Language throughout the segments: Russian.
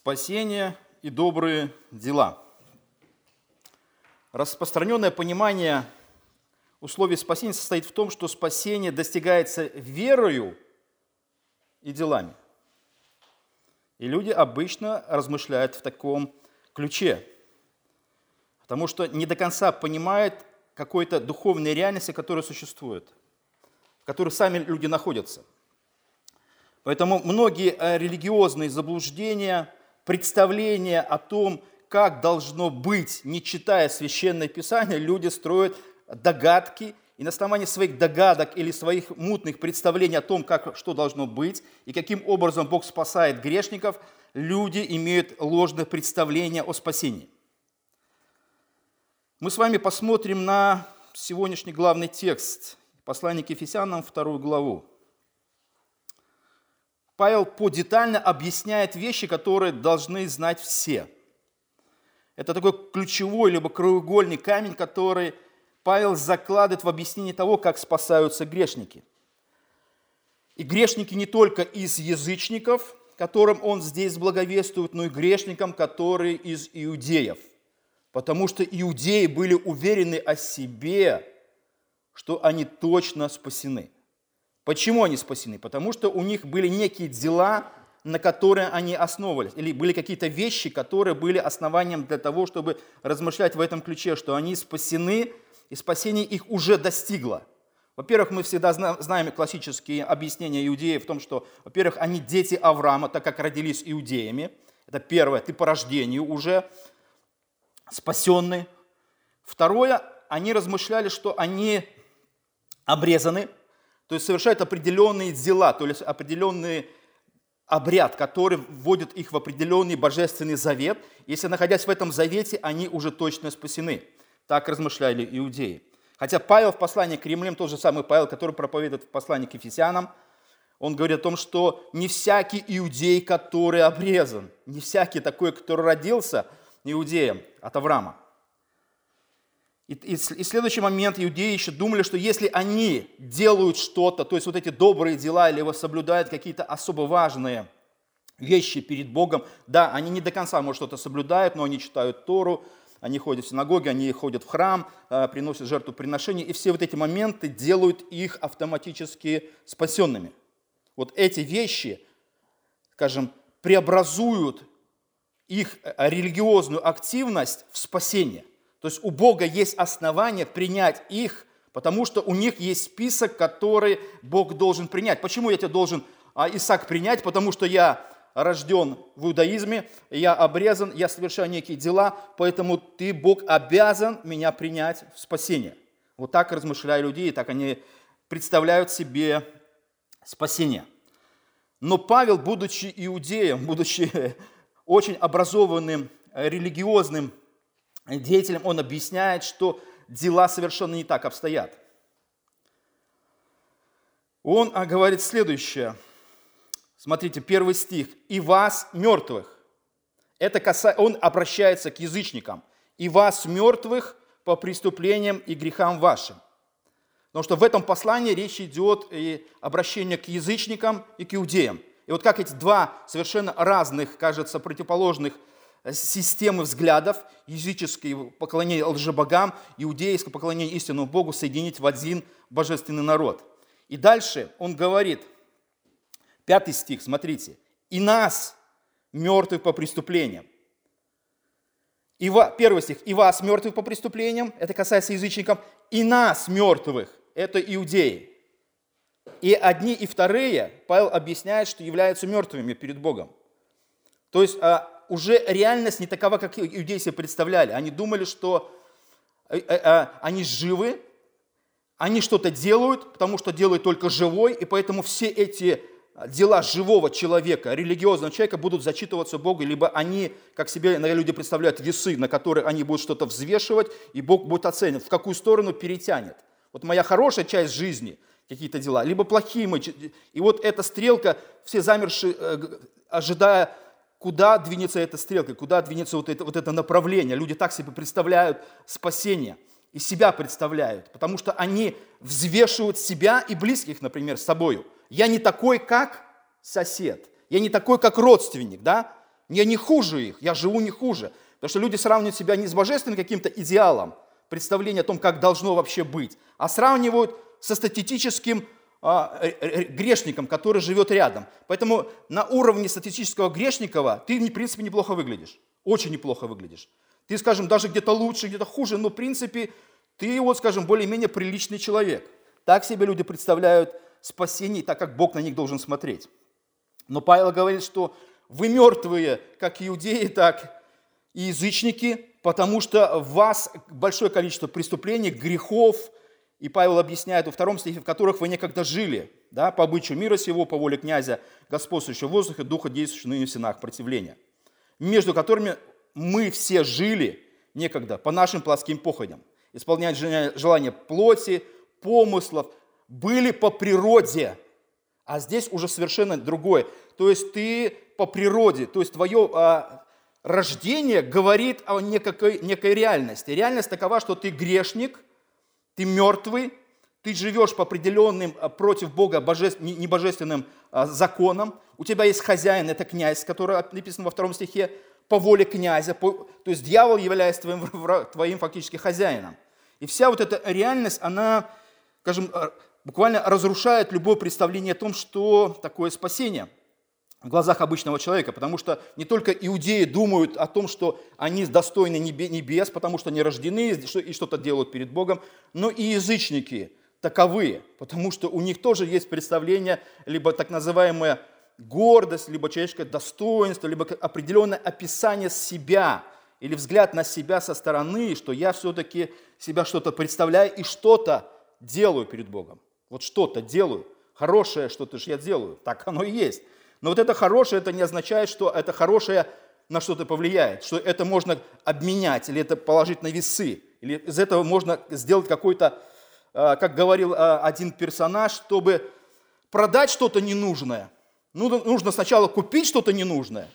Спасение и добрые дела. Распространенное понимание условий спасения состоит в том, что спасение достигается верою и делами. И люди обычно размышляют в таком ключе, потому что не до конца понимают какой-то духовной реальности, которая существует, в которой сами люди находятся. Поэтому многие э, религиозные заблуждения – представление о том, как должно быть, не читая Священное Писание, люди строят догадки, и на основании своих догадок или своих мутных представлений о том, как, что должно быть, и каким образом Бог спасает грешников, люди имеют ложное представление о спасении. Мы с вами посмотрим на сегодняшний главный текст, послание к Ефесянам, вторую главу. Павел подетально объясняет вещи, которые должны знать все. Это такой ключевой либо краеугольный камень, который Павел закладывает в объяснение того, как спасаются грешники. И грешники не только из язычников, которым он здесь благовествует, но и грешникам, которые из иудеев. Потому что иудеи были уверены о себе, что они точно спасены – Почему они спасены? Потому что у них были некие дела, на которые они основывались, или были какие-то вещи, которые были основанием для того, чтобы размышлять в этом ключе, что они спасены, и спасение их уже достигло. Во-первых, мы всегда знаем классические объяснения иудеев в том, что, во-первых, они дети Авраама, так как родились иудеями. Это первое, ты по рождению уже спасенный. Второе, они размышляли, что они обрезаны, то есть совершают определенные дела, то есть определенный обряд, который вводит их в определенный божественный завет. Если находясь в этом завете, они уже точно спасены. Так размышляли иудеи. Хотя Павел в послании к римлянам, тот же самый Павел, который проповедует в послании к ефесянам, он говорит о том, что не всякий иудей, который обрезан, не всякий такой, который родился иудеем от Авраама – и, и, и следующий момент, иудеи еще думали, что если они делают что-то, то есть вот эти добрые дела или соблюдают какие-то особо важные вещи перед Богом, да, они не до конца, может, что-то соблюдают, но они читают Тору, они ходят в синагоги, они ходят в храм, э, приносят жертву приношения, и все вот эти моменты делают их автоматически спасенными. Вот эти вещи, скажем, преобразуют их э, религиозную активность в спасение. То есть у Бога есть основания принять их, потому что у них есть список, который Бог должен принять. Почему я тебя должен, а, Исаак, принять? Потому что я рожден в иудаизме, я обрезан, я совершаю некие дела, поэтому ты, Бог, обязан меня принять в спасение. Вот так размышляют люди, и так они представляют себе спасение. Но Павел, будучи иудеем, будучи очень образованным, религиозным деятелям, он объясняет, что дела совершенно не так обстоят. Он а, говорит следующее. Смотрите, первый стих. «И вас, мертвых». Это каса... Он обращается к язычникам. «И вас, мертвых, по преступлениям и грехам вашим». Потому что в этом послании речь идет и обращение к язычникам и к иудеям. И вот как эти два совершенно разных, кажется, противоположных системы взглядов, языческое поклонение лжебогам, иудейское поклонение истинному Богу соединить в один божественный народ. И дальше он говорит, пятый стих, смотрите, «И нас, мертвых по преступлениям». И ва, первый стих, «И вас, мертвых по преступлениям», это касается язычников, «И нас, мертвых», это иудеи. И одни и вторые, Павел объясняет, что являются мертвыми перед Богом. То есть а, уже реальность не такова, как иудеи себе представляли. Они думали, что э, э, э, они живы, они что-то делают, потому что делает только живой, и поэтому все эти дела живого человека, религиозного человека будут зачитываться Богу, либо они, как себе наверное, люди представляют, весы, на которые они будут что-то взвешивать, и Бог будет оценивать, в какую сторону перетянет. Вот моя хорошая часть жизни, какие-то дела, либо плохие мы. И вот эта стрелка, все замершие, ожидая куда двинется эта стрелка, куда двинется вот это, вот это направление. Люди так себе представляют спасение и себя представляют, потому что они взвешивают себя и близких, например, с собою. Я не такой, как сосед, я не такой, как родственник, да? Я не хуже их, я живу не хуже. Потому что люди сравнивают себя не с божественным каким-то идеалом, представление о том, как должно вообще быть, а сравнивают со статистическим грешником, который живет рядом. Поэтому на уровне статистического грешникова ты, в принципе, неплохо выглядишь. Очень неплохо выглядишь. Ты, скажем, даже где-то лучше, где-то хуже, но, в принципе, ты, вот, скажем, более-менее приличный человек. Так себе люди представляют спасение, так как Бог на них должен смотреть. Но Павел говорит, что вы мертвые, как иудеи, так и язычники, потому что в вас большое количество преступлений, грехов, и Павел объясняет во втором стихе, в которых вы некогда жили, да, по обычаю мира сего, по воле князя, господствующего воздухе, духа, действующего ныне в сенах противления, между которыми мы все жили некогда по нашим плоским походям, исполнять желания плоти, помыслов, были по природе, а здесь уже совершенно другое. То есть ты по природе, то есть твое а, рождение говорит о некой, некой реальности. Реальность такова, что ты грешник, ты мертвый, ты живешь по определенным а, против Бога божеств, небожественным а, законам, у тебя есть хозяин, это князь, который написан во втором стихе, по воле князя, по, то есть дьявол является твоим, твоим фактически хозяином. И вся вот эта реальность, она, скажем, а, буквально разрушает любое представление о том, что такое спасение – в глазах обычного человека, потому что не только иудеи думают о том, что они достойны небес, потому что они рождены и что-то делают перед Богом, но и язычники таковы, потому что у них тоже есть представление, либо так называемая гордость, либо человеческое достоинство, либо определенное описание себя или взгляд на себя со стороны, что я все-таки себя что-то представляю и что-то делаю перед Богом. Вот что-то делаю, хорошее что-то же я делаю, так оно и есть. Но вот это хорошее, это не означает, что это хорошее на что-то повлияет, что это можно обменять, или это положить на весы, или из этого можно сделать какой-то, а, как говорил а, один персонаж, чтобы продать что-то ненужное. Ну, нужно сначала купить что-то ненужное,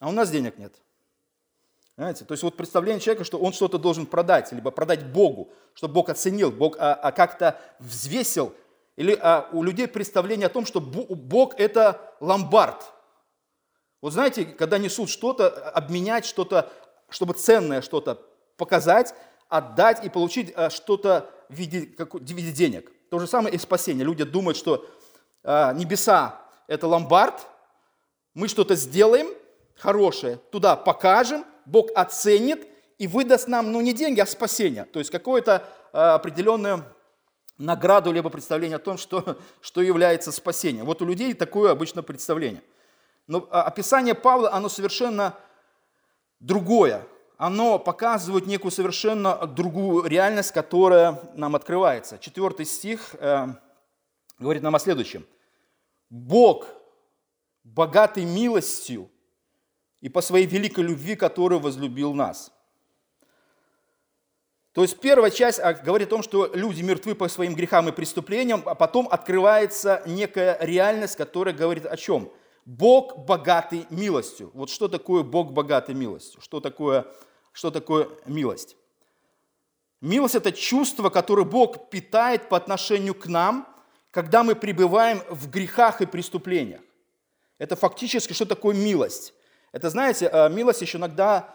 а у нас денег нет. Знаете, то есть вот представление человека, что он что-то должен продать, либо продать Богу, чтобы Бог оценил, Бог а, а как-то взвесил или а, у людей представление о том, что Бог – это ломбард. Вот знаете, когда несут что-то, обменять что-то, чтобы ценное что-то показать, отдать и получить а, что-то в виде, как, в виде денег. То же самое и спасение. Люди думают, что а, небеса – это ломбард, мы что-то сделаем хорошее, туда покажем, Бог оценит и выдаст нам, ну, не деньги, а спасение. То есть какое-то а, определенное награду, либо представление о том, что, что является спасением. Вот у людей такое обычно представление. Но а, описание Павла, оно совершенно другое. Оно показывает некую совершенно другую реальность, которая нам открывается. Четвертый стих э, говорит нам о следующем. Бог, богатый милостью и по своей великой любви, который возлюбил нас – то есть первая часть а, говорит о том, что люди мертвы по своим грехам и преступлениям, а потом открывается некая реальность, которая говорит о чем? Бог богатый милостью. Вот что такое Бог богатый милостью? Что такое, что такое милость? Милость – это чувство, которое Бог питает по отношению к нам, когда мы пребываем в грехах и преступлениях. Это фактически что такое милость? Это, знаете, а, милость еще иногда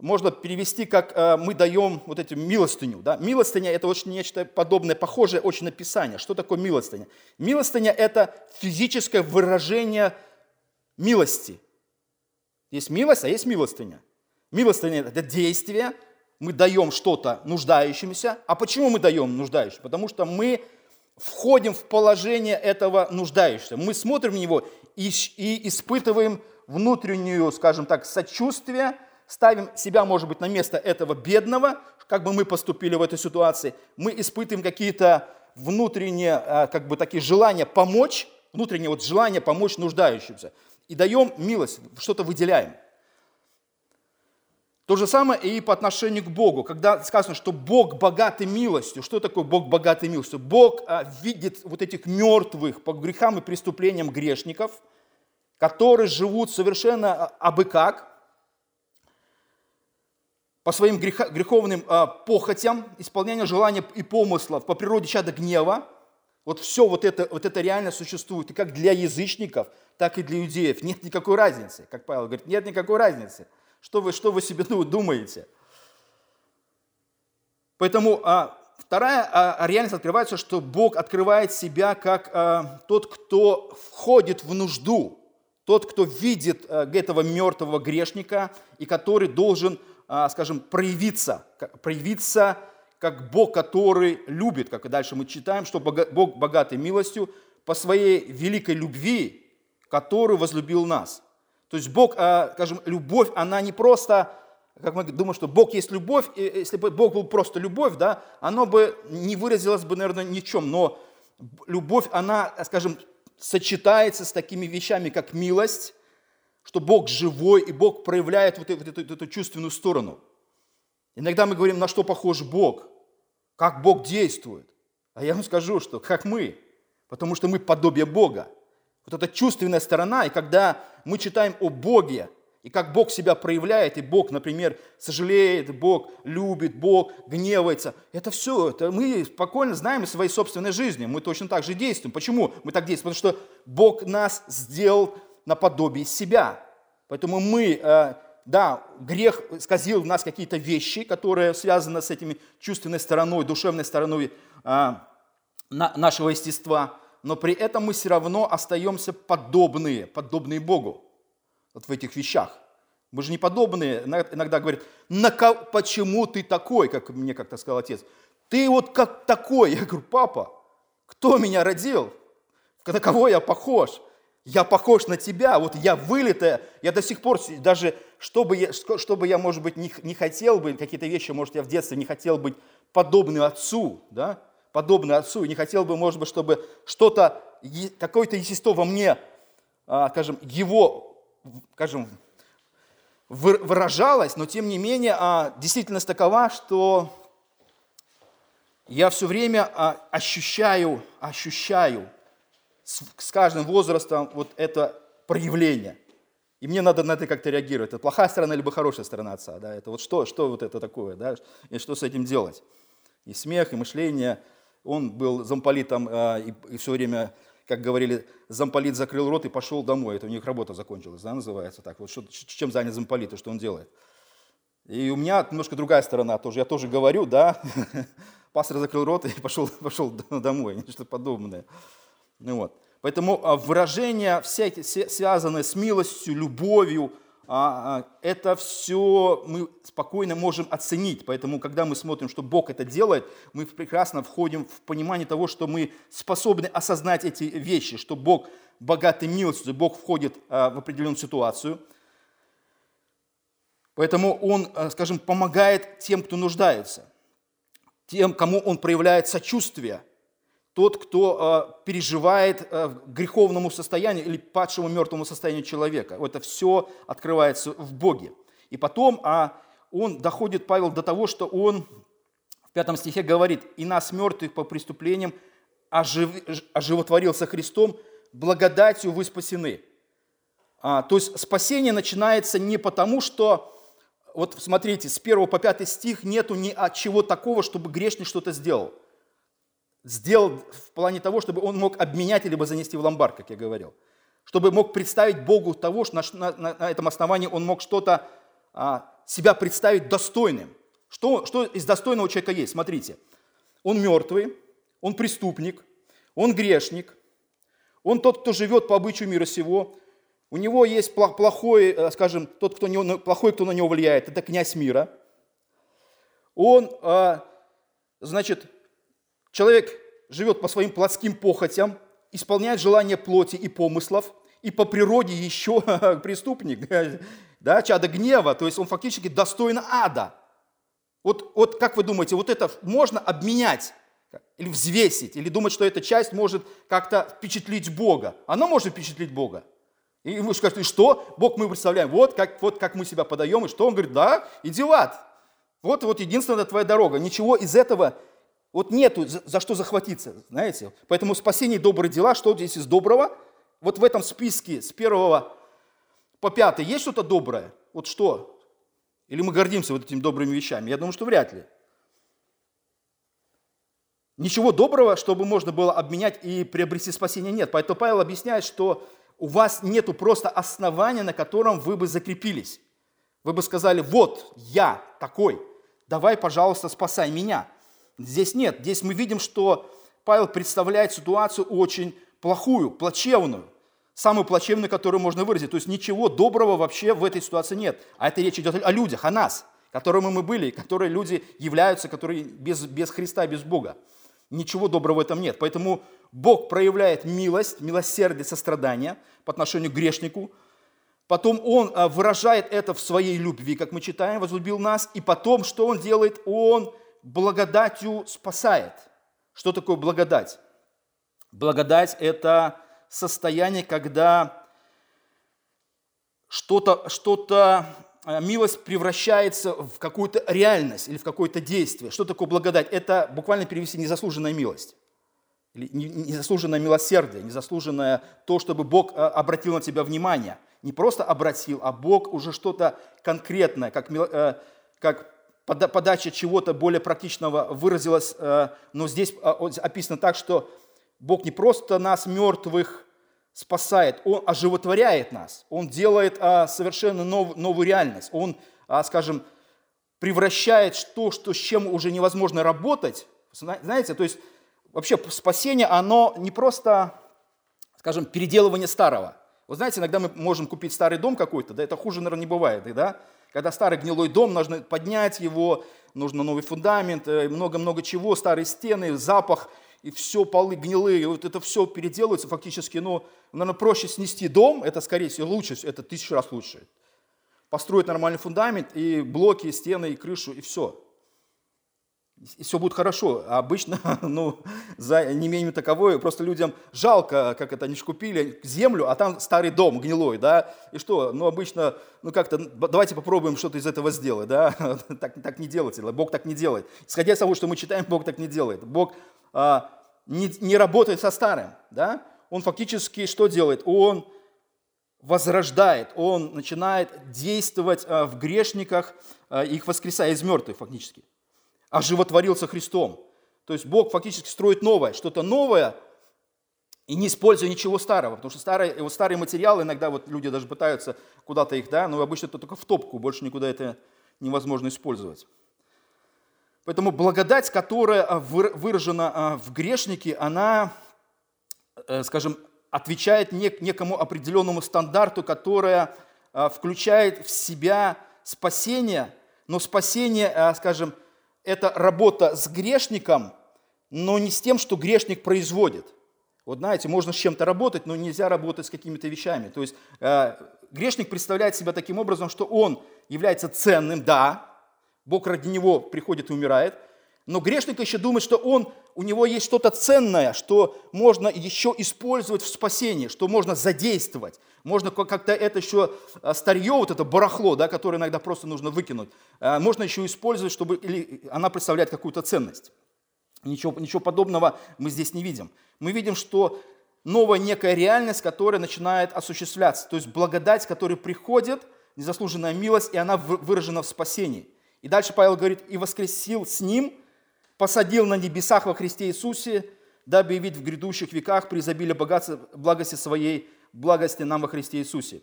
можно перевести как э, мы даем вот эту милостыню. Да? Милостыня – это очень нечто подобное, похожее очень на Писание. Что такое милостыня? Милостыня – это физическое выражение милости. Есть милость, а есть милостыня. Милостыня – это действие, мы даем что-то нуждающимся. А почему мы даем нуждающимся? Потому что мы входим в положение этого нуждающегося. Мы смотрим на него и, и испытываем внутреннюю, скажем так, сочувствие – ставим себя, может быть, на место этого бедного, как бы мы поступили в этой ситуации, мы испытываем какие-то внутренние, а, как бы такие желания помочь, внутреннее вот желание помочь нуждающимся. И даем милость, что-то выделяем. То же самое и по отношению к Богу. Когда сказано, что Бог богатый милостью, что такое Бог богатый милостью? Бог а, видит вот этих мертвых по грехам и преступлениям грешников, которые живут совершенно а, абы как, по своим греховным а, похотям, исполнению желаний и помыслов, по природе чада гнева, Вот все вот это, вот это реально существует. И как для язычников, так и для иудеев. Нет никакой разницы. Как Павел говорит, нет никакой разницы. Что вы, что вы себе думаете? Поэтому а, вторая а, реальность открывается, что Бог открывает себя как а, тот, кто входит в нужду, тот, кто видит а, этого мертвого грешника и который должен, скажем, проявиться, проявиться как Бог, который любит, как и дальше мы читаем, что Бог богатый милостью по своей великой любви, который возлюбил нас. То есть Бог, а, скажем, любовь, она не просто как мы думаем, что Бог есть любовь, и если бы Бог был просто любовь, да, оно бы не выразилось бы, наверное, ничем, но любовь, она, скажем, сочетается с такими вещами, как милость, что Бог живой, и Бог проявляет вот эту, эту, эту чувственную сторону. Иногда мы говорим, на что похож Бог, как Бог действует. А я вам скажу, что как мы, потому что мы подобие Бога. Вот эта чувственная сторона, и когда мы читаем о Боге, и как Бог себя проявляет, и Бог, например, сожалеет, Бог любит, Бог гневается. Это все, это мы спокойно знаем из своей собственной жизни. Мы точно так же действуем. Почему мы так действуем? Потому что Бог нас сделал наподобие себя. Поэтому мы, э, да, грех сказил в нас какие-то вещи, которые связаны с этими чувственной стороной, душевной стороной э, нашего естества, но при этом мы все равно остаемся подобные, подобные Богу вот в этих вещах. Мы же не подобные, иногда говорят, на ко, почему ты такой, как мне как-то сказал отец. Ты вот как такой. Я говорю, папа, кто меня родил? На кого я похож? Я похож на тебя, вот я вылитая, я до сих пор, даже чтобы я, чтобы я может быть, не, не хотел бы, какие-то вещи, может, я в детстве не хотел быть подобным отцу, да, подобный отцу, не хотел бы, может быть, чтобы что-то, какое-то естество во мне, а, скажем, его скажем, выражалась, но тем не менее а, действительность такова, что я все время а, ощущаю, ощущаю с каждым возрастом вот это проявление. И мне надо на это как-то реагировать. Это плохая сторона либо хорошая сторона отца. Да? Это вот что, что вот это такое, да? и что с этим делать. И смех, и мышление. Он был замполитом а, и, и все время как говорили, замполит закрыл рот и пошел домой. Это у них работа закончилась, да, называется так. Вот что, чем занят замполит и что он делает. И у меня немножко другая сторона тоже. Я тоже говорю, да, пастор закрыл рот и пошел, пошел домой, что-то подобное. Ну, вот. Поэтому а, выражения всякие, связанные с милостью, любовью, а, а, это все мы спокойно можем оценить. Поэтому, когда мы смотрим, что Бог это делает, мы прекрасно входим в понимание того, что мы способны осознать эти вещи, что Бог богатый милостью, Бог входит в определенную ситуацию. Поэтому Он, скажем, помогает тем, кто нуждается, тем, кому Он проявляет сочувствие – тот, кто э, переживает э, греховному состоянию или падшему мертвому состоянию человека. Это все открывается в Боге. И потом а, он доходит, Павел, до того, что он в пятом стихе говорит, «И нас, мертвых по преступлениям, ожив... оживотворился Христом, благодатью вы спасены». А, то есть спасение начинается не потому, что, вот смотрите, с 1 по 5 стих нету ни от чего такого, чтобы грешник что-то сделал – сделал в плане того, чтобы он мог обменять либо занести в ломбард, как я говорил. Чтобы мог представить Богу того, что на, на, на этом основании он мог что-то а, себя представить достойным. Что, что из достойного человека есть? Смотрите, он мертвый, он преступник, он грешник, он тот, кто живет по обычаю мира сего, у него есть плохой, э, скажем, тот, кто не, плохой, кто на него влияет, это князь мира. Он, а, значит, Человек живет по своим плотским похотям, исполняет желания плоти и помыслов, и по природе еще преступник, да, чадо гнева, то есть он фактически достоин ада. Вот, вот как вы думаете, вот это можно обменять или взвесить, или думать, что эта часть может как-то впечатлить Бога? Она может впечатлить Бога. И вы скажете, и что? Бог мы представляем, вот как, вот как мы себя подаем, и что? Он говорит, да, иди в ад. Вот, вот единственная твоя дорога. Ничего из этого вот нету за что захватиться, знаете. Поэтому спасение добрые дела, что здесь из доброго? Вот в этом списке с первого по пятый есть что-то доброе? Вот что? Или мы гордимся вот этими добрыми вещами? Я думаю, что вряд ли. Ничего доброго, чтобы можно было обменять и приобрести спасение, нет. Поэтому Павел объясняет, что у вас нету просто основания, на котором вы бы закрепились. Вы бы сказали, вот я такой, давай, пожалуйста, спасай меня. Здесь нет. Здесь мы видим, что Павел представляет ситуацию очень плохую, плачевную. Самую плачевную, которую можно выразить. То есть ничего доброго вообще в этой ситуации нет. А это речь идет о людях, о нас, которыми мы были, которые люди являются, которые без, без Христа, без Бога. Ничего доброго в этом нет. Поэтому Бог проявляет милость, милосердие, сострадание по отношению к грешнику. Потом Он а, выражает это в своей любви, как мы читаем, возлюбил нас. И потом, что Он делает? Он благодатью спасает. Что такое благодать? Благодать – это состояние, когда что-то, что-то Э, милость превращается в какую-то реальность или в какое-то действие. Что такое благодать? Это буквально перевести незаслуженная милость. Или незаслуженное милосердие, незаслуженное то, чтобы Бог э, обратил на тебя внимание. Не просто обратил, а Бог уже что-то конкретное, как, э, как подача чего-то более практичного выразилась. Но здесь описано так, что Бог не просто нас, мертвых, спасает, Он оживотворяет нас, Он делает а, совершенно нов, новую реальность, Он, а, скажем, превращает то, что, с чем уже невозможно работать. Знаете, то есть вообще спасение, оно не просто, скажем, переделывание старого. Вы знаете, иногда мы можем купить старый дом какой-то, да, это хуже, наверное, не бывает, да? Когда старый гнилой дом, нужно поднять его, нужно новый фундамент, э, много-много чего, старые стены, запах – и все полы гнилые, вот это все переделывается фактически, ну, наверное, проще снести дом, это, скорее всего, лучше, это тысячу раз лучше. Построить нормальный фундамент, и блоки, и стены, и крышу, и все. Все будет хорошо. А обычно, ну, за неимением таковой, просто людям жалко, как это, они же купили землю, а там старый дом гнилой, да, и что, ну, обычно, ну, как-то, давайте попробуем что-то из этого сделать, да, так, так не делайте, Бог так не делает. Исходя из того, что мы читаем, Бог так не делает. Бог а, не, не работает со старым, да? Он фактически что делает? Он возрождает, он начинает действовать а, в грешниках, а, их воскресая из мертвых фактически. Оживотворился Христом. То есть Бог фактически строит новое, что-то новое, и не используя ничего старого, потому что старые, вот старые материалы, иногда вот люди даже пытаются куда-то их, да, но обычно это только в топку, больше никуда это невозможно использовать. Поэтому благодать, которая а, выражена а, в грешнике, она, э, скажем, отвечает некому определенному стандарту, которая а, включает в себя спасение, но спасение, скажем, это работа с грешником, но не с тем, что грешник производит. Вот знаете, можно с чем-то работать, но нельзя работать с какими-то вещами. То есть грешник представляет себя таким образом, что он является ценным, да, Бог ради него приходит и умирает. Но грешник еще думает, что он, у него есть что-то ценное, что можно еще использовать в спасении, что можно задействовать. Можно как-то это еще а, старье, вот это барахло, да, которое иногда просто нужно выкинуть, а, можно еще использовать, чтобы или она представляет какую-то ценность. Ничего, ничего подобного мы здесь не видим. Мы видим, что новая некая реальность, которая начинает осуществляться. То есть благодать, которая приходит, незаслуженная милость, и она выражена в спасении. И дальше Павел говорит, и воскресил с ним, посадил на небесах во Христе Иисусе, дабы явить в грядущих веках при изобилии богатства, благости своей, благости нам во Христе Иисусе.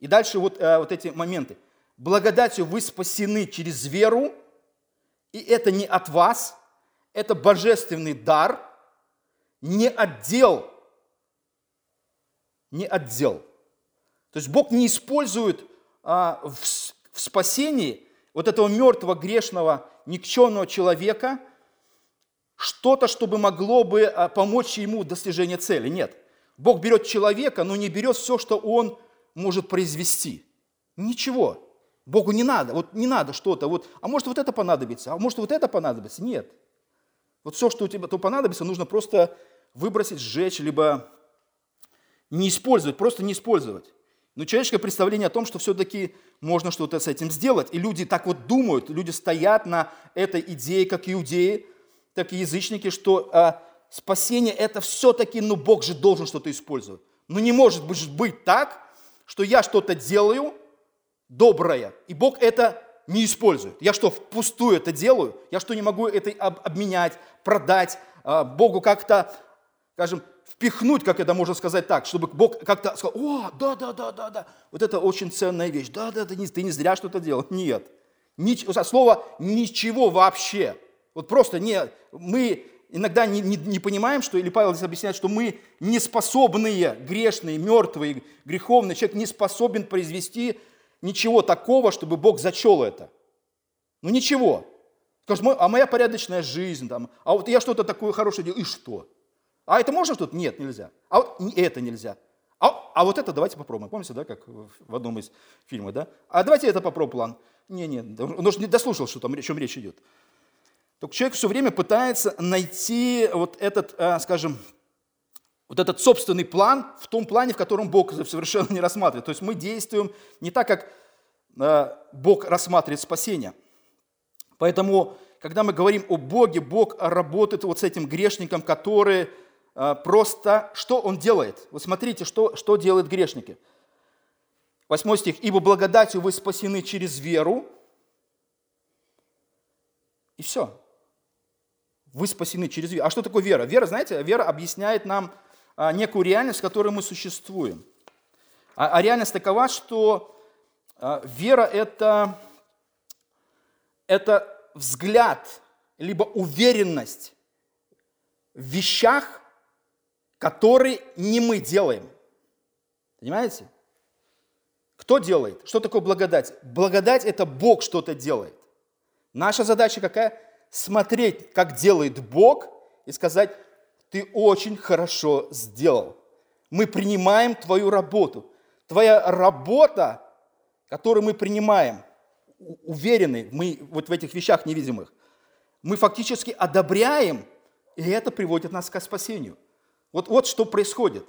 И дальше вот, э, вот эти моменты. Благодатью вы спасены через веру, и это не от вас, это божественный дар, не отдел, не отдел. То есть Бог не использует а, в, в спасении вот этого мертвого, грешного, никчемного человека что-то, чтобы могло бы а, помочь ему в достижении цели. Нет. Бог берет человека, но не берет все, что он может произвести. Ничего. Богу не надо. Вот не надо что-то. Вот, а может вот это понадобится, а может вот это понадобится. Нет. Вот все, что у тебя то понадобится, нужно просто выбросить, сжечь, либо не использовать, просто не использовать. Но человеческое представление о том, что все-таки можно что-то с этим сделать. И люди так вот думают, люди стоят на этой идее, как иудеи, так и язычники, что а, спасение это все-таки, ну Бог же должен что-то использовать. Но не может быть так, что я что-то делаю доброе, и Бог это не использует. Я что, впустую это делаю? Я что, не могу это обменять, продать, а, Богу как-то, скажем, впихнуть, как это можно сказать так, чтобы Бог как-то сказал, о, да, да, да, да, да, вот это очень ценная вещь, да, да, ты не, ты не зря что-то делал. Нет. Нич, слово ничего вообще. Вот просто не, мы иногда не, не, не понимаем, что, или Павел здесь объясняет, что мы неспособные, грешные, мертвые, греховные, человек не способен произвести ничего такого, чтобы Бог зачел это. Ну ничего. А моя порядочная жизнь, там, а вот я что-то такое хорошее делаю, и что? А это можно что-то? Нет, нельзя. А вот это нельзя. А, а вот это давайте попробуем. Помните, да, как в одном из фильмов, да? А давайте это попробуем план. Не, не, он уже не дослушал, что там, о чем речь идет. Только человек все время пытается найти вот этот, э, скажем, вот этот собственный план в том плане, в котором Бог совершенно не рассматривает. То есть мы действуем не так, как э, Бог рассматривает спасение. Поэтому, когда мы говорим о Боге, Бог работает вот с этим грешником, который э, просто, что он делает? Вот смотрите, что, что делают грешники. Восьмой стих. «Ибо благодатью вы спасены через веру». И все. Вы спасены через веру. А что такое вера? Вера, знаете, вера объясняет нам а, некую реальность, в которой мы существуем. А, а реальность такова, что а, вера это, – это взгляд, либо уверенность в вещах, которые не мы делаем. Понимаете? Кто делает? Что такое благодать? Благодать – это Бог что-то делает. Наша задача какая? Смотреть, как делает Бог, и сказать, ты очень хорошо сделал. Мы принимаем твою работу. Твоя работа, которую мы принимаем, уверены мы вот в этих вещах невидимых, мы фактически одобряем, и это приводит нас к спасению. Вот, вот что происходит.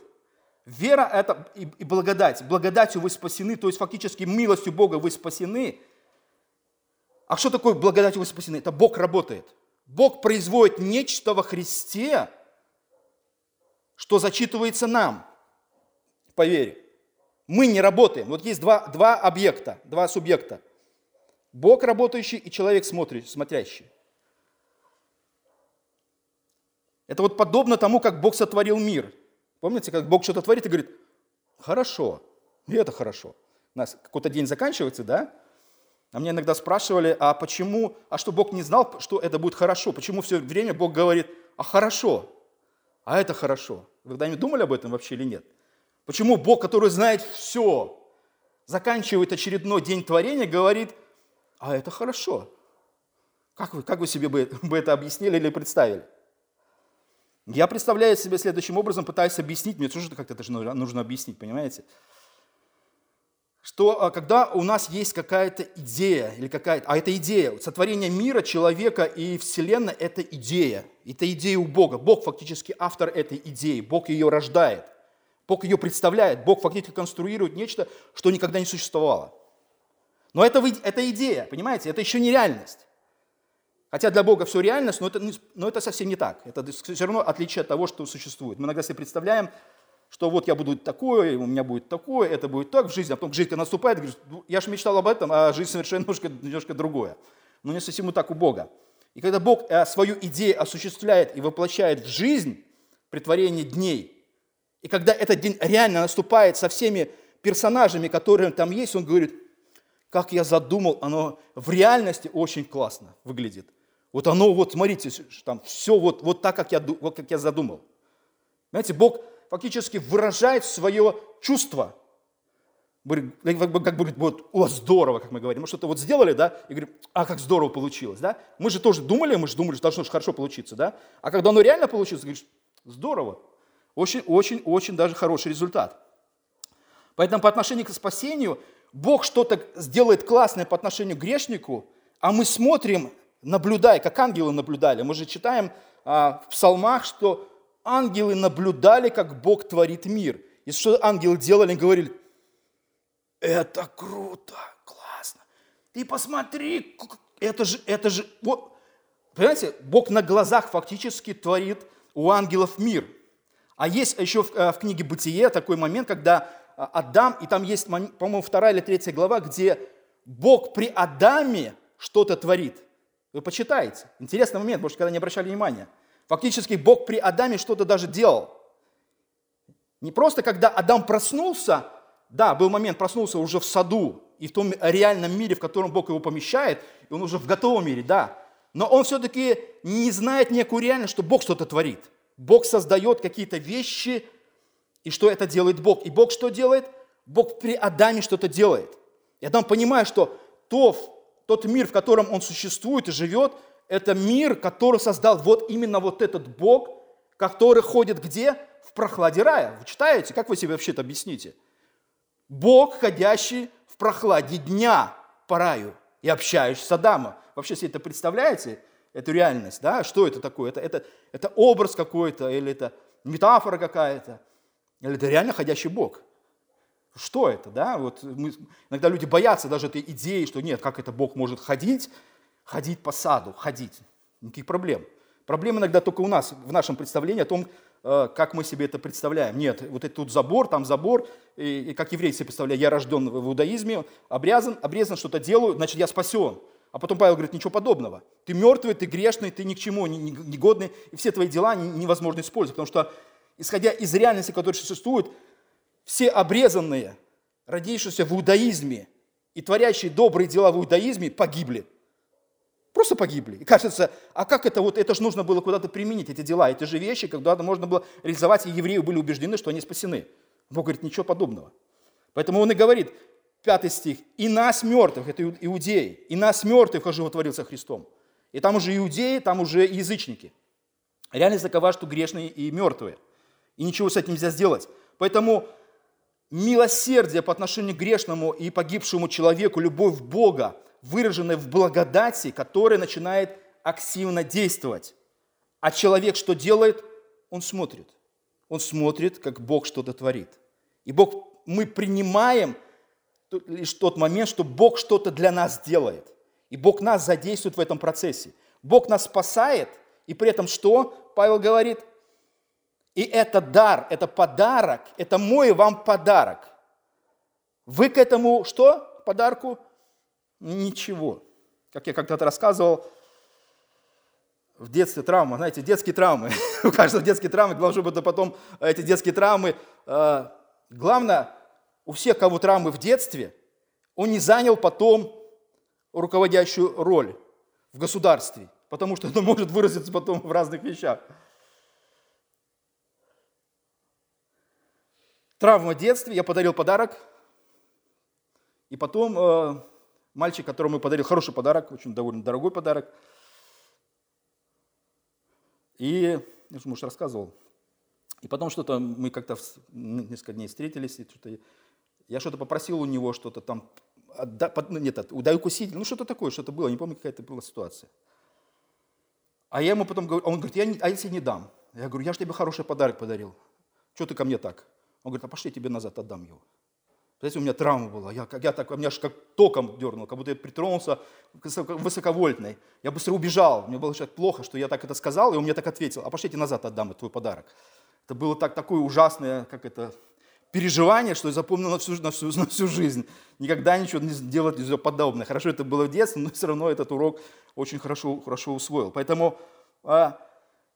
Вера – это и, благодать. Благодатью вы спасены, то есть фактически милостью Бога вы спасены – а что такое благодатью вы спасены? Это Бог работает. Бог производит нечто во Христе, что зачитывается нам по вере. Мы не работаем. Вот есть два, два объекта, два субъекта. Бог работающий и человек смотрящий. Это вот подобно тому, как Бог сотворил мир. Помните, как Бог что-то творит и говорит, хорошо, и это хорошо. У нас какой-то день заканчивается, да? А мне иногда спрашивали, а почему, а что Бог не знал, что это будет хорошо? Почему все время Бог говорит, а хорошо, а это хорошо? Вы когда-нибудь думали об этом вообще или нет? Почему Бог, который знает все, заканчивает очередной день творения, говорит, а это хорошо? Как вы, как вы себе бы, бы это объяснили или представили? Я представляю себе следующим образом, пытаюсь объяснить, мне тоже как-то это же нужно объяснить, понимаете? Что а, когда у нас есть какая-то идея, или какая-то, а это идея, сотворение мира, человека и Вселенной – это идея. Это идея у Бога. Бог фактически автор этой идеи, Бог ее рождает. Бог ее представляет, Бог фактически конструирует нечто, что никогда не существовало. Но это, это идея, понимаете, это еще не реальность. Хотя для Бога все реальность, но это, но это совсем не так. Это все равно отличие от того, что существует. Мы иногда себе представляем, что вот я буду такое, у меня будет такое, это будет так в жизни, а потом жизнь наступает, говоришь, «Ну, я же мечтал об этом, а жизнь совершенно немножко, немножко другое. Но не совсем так у Бога. И когда Бог э, свою идею осуществляет и воплощает в жизнь, при творении дней, и когда этот день реально наступает со всеми персонажами, которые там есть, он говорит, как я задумал, оно в реальности очень классно выглядит. Вот оно, вот смотрите, там все вот, вот так, как я, вот как я задумал. Знаете, Бог фактически выражает свое чувство. Как говорит, вот, о, здорово, как мы говорим. Мы что-то вот сделали, да, и говорим, а как здорово получилось, да. Мы же тоже думали, мы же думали, что должно хорошо получиться, да. А когда оно реально получилось, говоришь, здорово. Очень, очень, очень даже хороший результат. Поэтому по отношению к спасению Бог что-то сделает классное по отношению к грешнику, а мы смотрим, наблюдая, как ангелы наблюдали. Мы же читаем а, в псалмах, что ангелы наблюдали, как Бог творит мир. И что ангелы делали? Они говорили, это круто, классно. Ты посмотри, это же, это же, вот, понимаете, Бог на глазах фактически творит у ангелов мир. А есть еще в, э, в книге «Бытие» такой момент, когда э, Адам, и там есть, по-моему, вторая или третья глава, где Бог при Адаме что-то творит. Вы почитаете. Интересный момент, может, когда не обращали внимания. Фактически Бог при Адаме что-то даже делал. Не просто когда Адам проснулся, да, был момент, проснулся уже в саду и в том реальном мире, в котором Бог его помещает, и он уже в готовом мире, да. Но он все-таки не знает некую реальность, что Бог что-то творит. Бог создает какие-то вещи, и что это делает Бог. И Бог что делает? Бог при Адаме что-то делает. И Адам понимает, что то, тот мир, в котором он существует и живет, это мир, который создал вот именно вот этот Бог, который ходит где? В прохладе рая. Вы читаете? Как вы себе вообще это объясните? Бог, ходящий в прохладе дня по раю и общающийся с Адамом. Вообще себе это представляете, эту реальность, да? Что это такое? Это, это, это образ какой-то, или это метафора какая-то, или это реально ходящий Бог? Что это, да? Вот мы, иногда люди боятся даже этой идеи, что нет, как это Бог может ходить, ходить по саду, ходить. Никаких проблем. Проблема иногда только у нас, в нашем представлении о том, э, как мы себе это представляем. Нет, вот это тут забор, там забор, и, и как еврей себе представляю, я рожден в иудаизме, обрезан, обрезан, что-то делаю, значит, я спасен. А потом Павел говорит, ничего подобного. Ты мертвый, ты грешный, ты ни к чему не, не, не годный, и все твои дела невозможно использовать, потому что, исходя из реальности, которая существует, все обрезанные, родившиеся в иудаизме и творящие добрые дела в иудаизме, погибли. Просто погибли. И кажется, а как это вот, это же нужно было куда-то применить, эти дела, эти же вещи, когда можно было реализовать, и евреи были убеждены, что они спасены. Бог говорит, ничего подобного. Поэтому он и говорит, пятый стих, «И нас мертвых», это иудеи, «и нас мертвых оживотворился Христом». И там уже иудеи, там уже язычники. Реальность такова, что грешные и мертвые. И ничего с этим нельзя сделать. Поэтому милосердие по отношению к грешному и погибшему человеку, любовь Бога, выраженная в благодати, которая начинает активно действовать. А человек что делает? Он смотрит. Он смотрит, как Бог что-то творит. И Бог, мы принимаем лишь тот момент, что Бог что-то для нас делает. И Бог нас задействует в этом процессе. Бог нас спасает, и при этом что? Павел говорит – и это дар, это подарок, это мой вам подарок. Вы к этому что? Подарку? Ничего. Как я когда-то рассказывал, в детстве травма, знаете, детские травмы. У каждого детские травмы, должны быть потом эти детские травмы. Э, главное, у всех, кого травмы в детстве, он не занял потом руководящую роль в государстве, потому что это может выразиться потом в разных вещах. Травма в детстве, я подарил подарок, и потом э, мальчик, которому я подарил хороший подарок, очень довольно дорогой подарок, и, я же, может, рассказывал, и потом что-то, мы как-то несколько дней встретились, и что-то, я что-то попросил у него, что-то там, отда, ну, нет, удай укусить, ну что-то такое, что-то было, не помню, какая это была ситуация. А я ему потом говорю, он говорит, я не, а если не дам? Я говорю, я же тебе хороший подарок подарил. Что ты ко мне так? Он говорит, а пошли, я тебе назад отдам его. Знаете, у меня травма была. Я, я так, меня аж как током дернул, как будто я притронулся высоковольтной. Я быстро убежал. Мне было так плохо, что я так это сказал, и он мне так ответил. А пошлите назад отдам твой подарок. Это было так, такое ужасное, как это, переживание, что я запомнил на всю, на всю, на всю жизнь. Никогда ничего не делать нельзя подобное. Хорошо, это было в детстве, но все равно этот урок очень хорошо, хорошо усвоил. Поэтому а,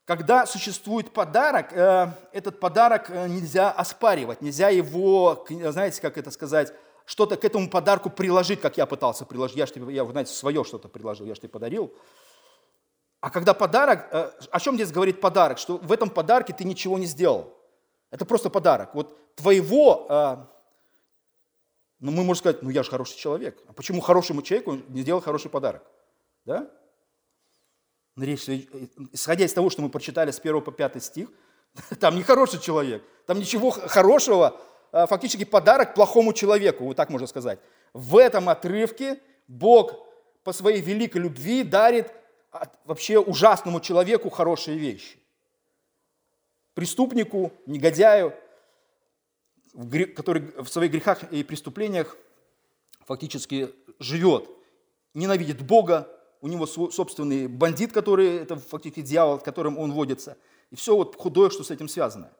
когда существует подарок, э, этот подарок э, нельзя оспаривать, нельзя его, знаете, как это сказать, что-то к этому подарку приложить, как я пытался приложить. Я, тебе, я знаете, свое что-то приложил, я же тебе подарил. А когда подарок, э, о чем здесь говорит подарок? Что в этом подарке ты ничего не сделал. Это просто подарок. Вот твоего, ну мы можем сказать, ну я же хороший человек. А почему хорошему человеку не сделал хороший подарок? Да? Речь, исходя из того, что мы прочитали с 1 по 5 стих, там не хороший человек, там ничего хорошего, а фактически подарок плохому человеку, вот так можно сказать. В этом отрывке Бог по своей великой любви дарит вообще ужасному человеку хорошие вещи. Преступнику, негодяю, который в своих грехах и преступлениях фактически живет, ненавидит Бога, у него собственный бандит, который, это фактически дьявол, которым он водится. И все вот худое, что с этим связано.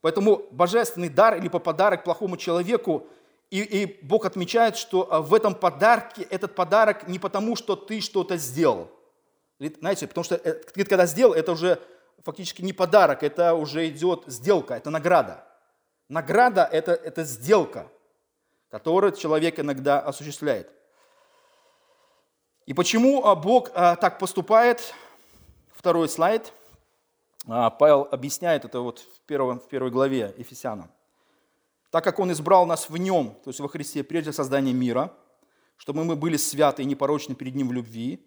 Поэтому божественный дар или подарок плохому человеку, и, и Бог отмечает, что а, в этом подарке, этот подарок не потому, что ты что-то сделал. Знаете, потому что э, ты когда сделал, это уже фактически не подарок, это уже идет сделка, это награда. Награда это, – это сделка, которую человек иногда осуществляет. И почему а, Бог а, так поступает? Второй слайд. А, Павел объясняет это вот в, первом, в первой главе Ефесянам. Так как Он избрал нас в Нем, то есть во Христе, прежде создания мира, чтобы мы были святы и непорочны перед Ним в любви,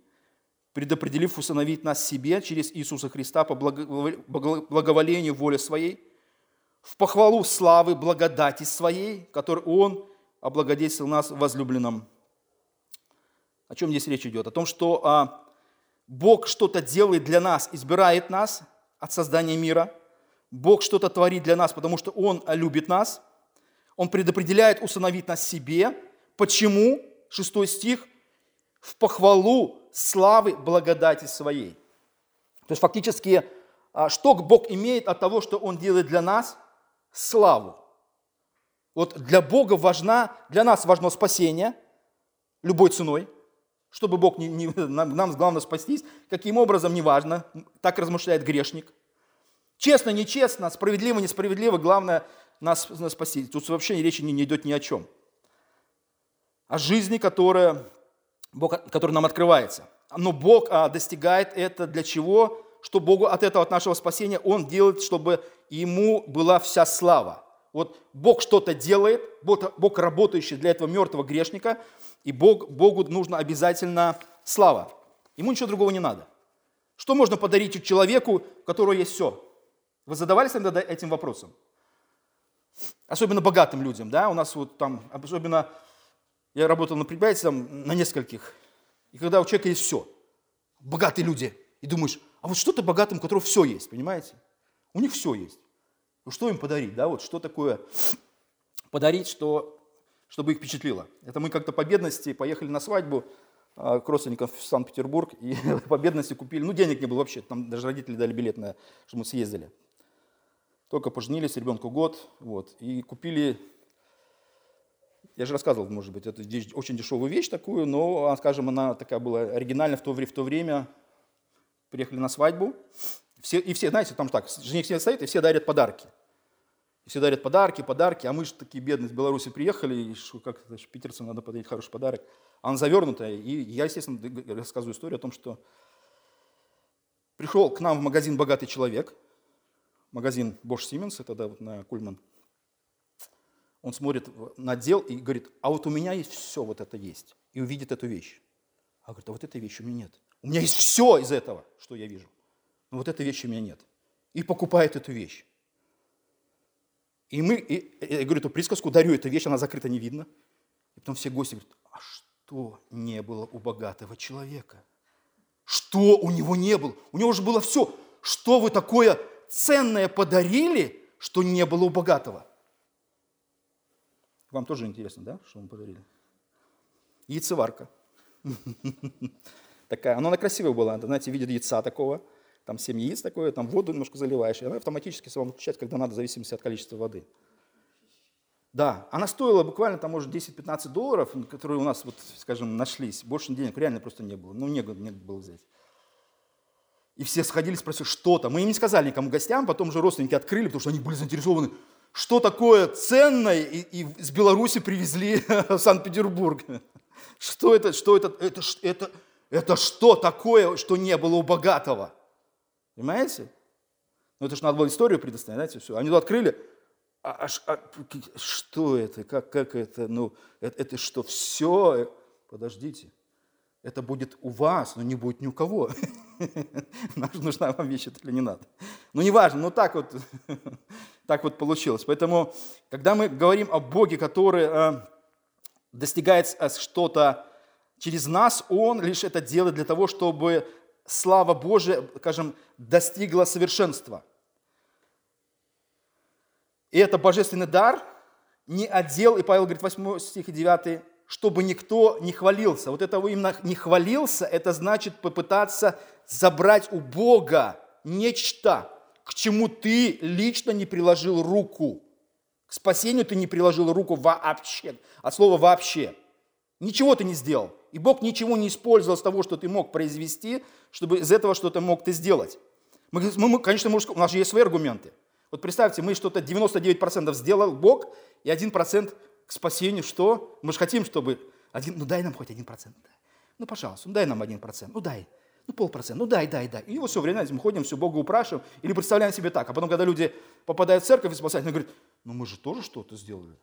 предопределив усыновить нас себе через Иисуса Христа по благоволению воли Своей, в похвалу славы благодати Своей, которой Он облагодетельствовал нас в возлюбленном. О чем здесь речь идет? О том, что а, Бог что-то делает для нас, избирает нас от создания мира. Бог что-то творит для нас, потому что Он любит нас. Он предопределяет усыновить нас себе. Почему? Шестой стих. В похвалу славы благодати своей. То есть фактически, а, что Бог имеет от того, что Он делает для нас? Славу. Вот для Бога важна, для нас важно спасение любой ценой, чтобы Бог не, не, нам, нам главное спастись. Каким образом, неважно, так размышляет грешник. Честно, нечестно, справедливо, несправедливо, главное нас, нас спасти. Тут вообще речи не, не идет ни о чем. О жизни, которая Бог, который нам открывается. Но Бог а, достигает это для чего? Что Богу от этого, от нашего спасения, Он делает, чтобы Ему была вся слава. Вот Бог что-то делает, Бог, работающий для этого мертвого грешника, и Бог, Богу нужно обязательно слава. Ему ничего другого не надо. Что можно подарить человеку, у которого есть все? Вы задавались тогда этим вопросом? Особенно богатым людям, да, у нас вот там, особенно я работал на предприятии там, на нескольких. И когда у человека есть все, богатые люди, и думаешь, а вот что-то богатым, у которого все есть, понимаете? У них все есть. Ну что им подарить, да? Вот что такое подарить, что, чтобы их впечатлило? Это мы как-то по бедности поехали на свадьбу а, к родственникам в Санкт-Петербург и по бедности купили, ну денег не было вообще, там даже родители дали билет на, чтобы мы съездили. Только поженились, ребенку год, вот, и купили я же рассказывал, может быть, это очень дешевую вещь такую, но, скажем, она такая была оригинальная в то, в то время. Приехали на свадьбу, все, и все, знаете, там так, жених все стоит, и все дарят подарки. Все дарят подарки, подарки, а мы же такие бедные из Беларуси приехали, и что, как это, питерцам надо подарить хороший подарок. А он завернутая, и я, естественно, рассказываю историю о том, что пришел к нам в магазин богатый человек, магазин Bosch Siemens, это да, вот на Кульман, он смотрит на отдел и говорит, а вот у меня есть все, вот это есть. И увидит эту вещь. А говорит, а вот этой вещи у меня нет. У меня есть все из этого, что я вижу. Но вот этой вещи у меня нет. И покупает эту вещь. И мы, и, я говорю эту присказку, дарю эту вещь, она закрыта, не видно. И потом все гости говорят, а что не было у богатого человека? Что у него не было? У него же было все. Что вы такое ценное подарили, что не было у богатого? Вам тоже интересно, да, что мы подарили? Яйцеварка. Такая, она красивая была, знаете, видит яйца такого, там 7 яиц такое, там воду немножко заливаешь, и она автоматически вам включает, когда надо, в зависимости от количества воды. Да, она стоила буквально там, может, 10-15 долларов, которые у нас, вот, скажем, нашлись. Больше денег реально просто не было. Ну, негде, негде было взять. И все сходили, спросили, что там. Мы им не сказали никому гостям, потом же родственники открыли, потому что они были заинтересованы что такое ценное и, и из Беларуси привезли в Санкт-Петербург. Что это, что это, это, это, это что такое, что не было у богатого? Понимаете? Ну это же надо было историю предоставить, знаете, все. Они открыли, а, а, а, что это, как, как это, ну, это, это что, все? Подождите, это будет у вас, но не будет ни у кого. Нужна вам вещь это или не надо. Ну, неважно, но так вот, так вот получилось. Поэтому, когда мы говорим о Боге, который э, достигает э, что-то через нас, Он лишь это делает для того, чтобы слава Божия, скажем, достигла совершенства. И это божественный дар, не отдел, и Павел говорит, 8 стих и 9, чтобы никто не хвалился. Вот это именно не хвалился, это значит попытаться забрать у Бога нечто, к чему ты лично не приложил руку. К спасению ты не приложил руку вообще, от слова вообще. Ничего ты не сделал. И Бог ничего не использовал из того, что ты мог произвести, чтобы из этого что-то мог ты сделать. Мы, мы, конечно, у нас же есть свои аргументы. Вот представьте, мы что-то 99% сделал Бог, и 1% к спасению, что? Мы же хотим, чтобы один, ну дай нам хоть 1%. Да. Ну, пожалуйста, ну дай нам 1%, ну дай, ну полпроцента, ну дай, дай, дай. И вот все время мы ходим, все Бога упрашиваем, или представляем себе так. А потом, когда люди попадают в церковь и спасают, они говорят, ну мы же тоже что-то сделали.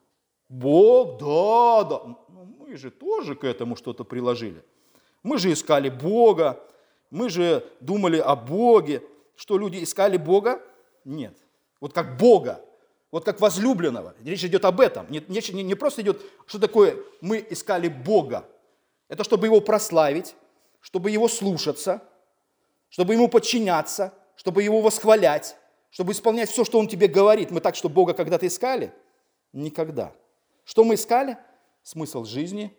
Бог, да, да. Ну, мы же тоже к этому что-то приложили. Мы же искали Бога, мы же думали о Боге. Что люди искали Бога? Нет. Вот как Бога, вот как возлюбленного. Речь идет об этом. Не, не, не просто идет, что такое мы искали Бога. Это чтобы его прославить, чтобы его слушаться, чтобы ему подчиняться, чтобы его восхвалять, чтобы исполнять все, что он тебе говорит. Мы так, что Бога когда-то искали? Никогда. Что мы искали? Смысл жизни,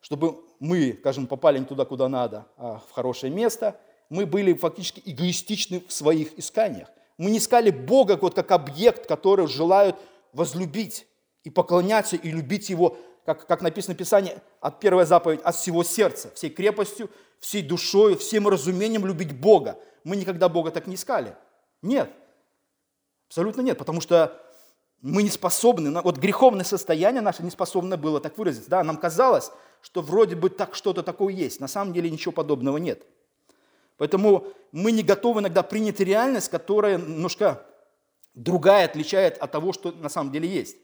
чтобы мы, скажем, попали не туда, куда надо, а в хорошее место. Мы были фактически эгоистичны в своих исканиях. Мы не искали Бога вот как объект, который желают возлюбить и поклоняться, и любить Его, как, как написано в Писании, от первой заповедь, от всего сердца, всей крепостью, всей душой, всем разумением любить Бога. Мы никогда Бога так не искали. Нет. Абсолютно нет, потому что мы не способны, вот греховное состояние наше не способно было так выразиться. Да, нам казалось, что вроде бы так что-то такое есть. На самом деле ничего подобного нет. Поэтому мы не готовы иногда принять реальность, которая немножко другая, отличает от того, что на самом деле есть.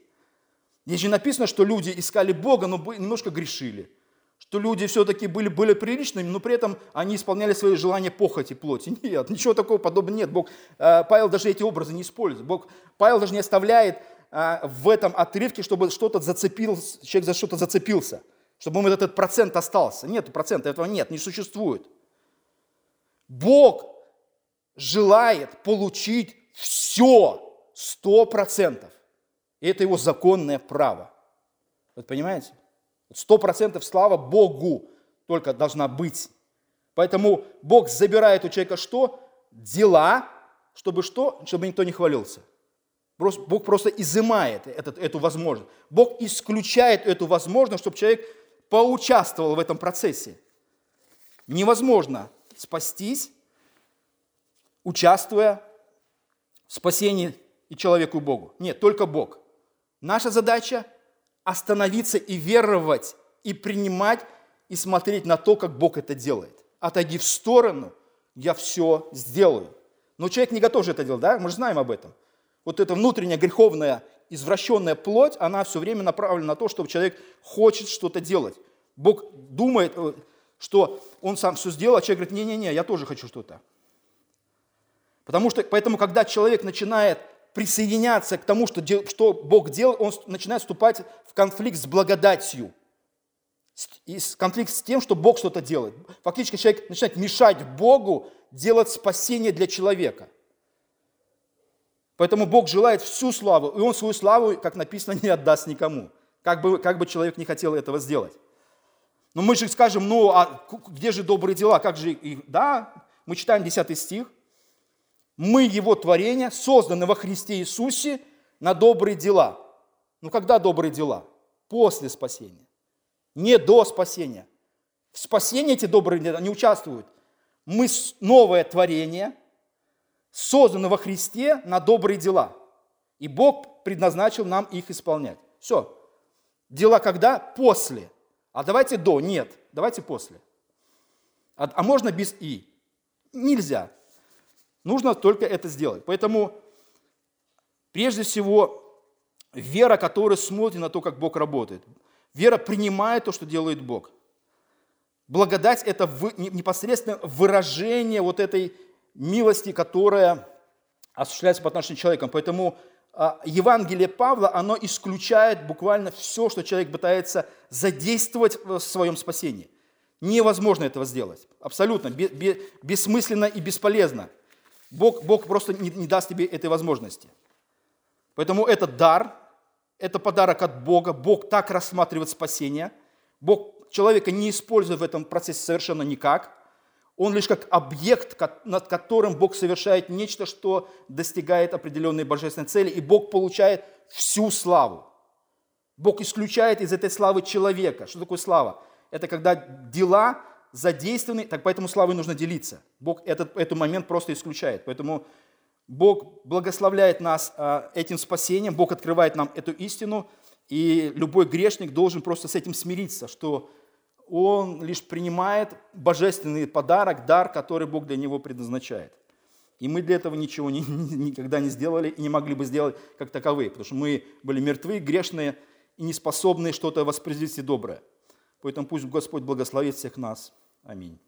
Здесь же написано, что люди искали Бога, но немножко грешили. Что люди все-таки были, были приличными, но при этом они исполняли свои желания похоти плоти. Нет, ничего такого подобного нет. Бог, э, Павел даже эти образы не использует. Бог, Павел даже не оставляет э, в этом отрывке, чтобы что-то зацепился, человек за что-то зацепился, чтобы ему этот процент остался. Нет процента, этого нет, не существует. Бог желает получить все, сто процентов. И это его законное право. Вы понимаете? Сто процентов слава Богу только должна быть. Поэтому Бог забирает у человека что? Дела, чтобы что? Чтобы никто не хвалился. Бог просто изымает этот, эту возможность. Бог исключает эту возможность, чтобы человек поучаствовал в этом процессе. Невозможно спастись, участвуя в спасении и человеку и Богу. Нет, только Бог. Наша задача – остановиться и веровать, и принимать, и смотреть на то, как Бог это делает. Отойди в сторону, я все сделаю. Но человек не готов же это делать, да? Мы же знаем об этом. Вот эта внутренняя греховная, извращенная плоть, она все время направлена на то, чтобы человек хочет что-то делать. Бог думает, э, что он сам все сделал, а человек говорит, не-не-не, я тоже хочу что-то. Потому что, поэтому, когда человек начинает присоединяться к тому, что, что Бог делал, он начинает вступать в конфликт с благодатью. И конфликт с тем, что Бог что-то делает. Фактически человек начинает мешать Богу делать спасение для человека. Поэтому Бог желает всю славу, и Он свою славу, как написано, не отдаст никому. Как бы, как бы человек не хотел этого сделать. Но мы же скажем, ну, а где же добрые дела? Как же их? Да, мы читаем 10 стих. Мы Его творение, созданы во Христе Иисусе на добрые дела. Ну, когда добрые дела? После спасения. Не до спасения. В спасении эти добрые дела не участвуют. Мы новое творение, созданы во Христе на добрые дела. И Бог предназначил нам их исполнять. Все. Дела когда? После. А давайте до, нет, давайте после. А, а можно без и? Нельзя. Нужно только это сделать. Поэтому, прежде всего, вера, которая смотрит на то, как Бог работает. Вера принимает то, что делает Бог. Благодать – это непосредственно выражение вот этой милости, которая осуществляется по отношению к человеку. Поэтому а, Евангелие Павла, оно исключает буквально все, что человек пытается задействовать в своем спасении. Невозможно этого сделать. Абсолютно. Бессмысленно и бесполезно. Бог, Бог просто не, не даст тебе этой возможности. Поэтому это дар, это подарок от Бога. Бог так рассматривает спасение. Бог человека не использует в этом процессе совершенно никак. Он лишь как объект, над которым Бог совершает нечто, что достигает определенной божественной цели, и Бог получает всю славу. Бог исключает из этой славы человека. Что такое слава? Это когда дела задействованы, так поэтому славой нужно делиться. Бог этот, этот момент просто исключает. Поэтому Бог благословляет нас а, этим спасением, Бог открывает нам эту истину, и любой грешник должен просто с этим смириться, что он лишь принимает божественный подарок, дар, который Бог для него предназначает. И мы для этого ничего ни, никогда не сделали и не могли бы сделать как таковые, потому что мы были мертвы, грешные и не способны что-то воспроизвести доброе. Поэтому пусть Господь благословит всех нас. Аминь.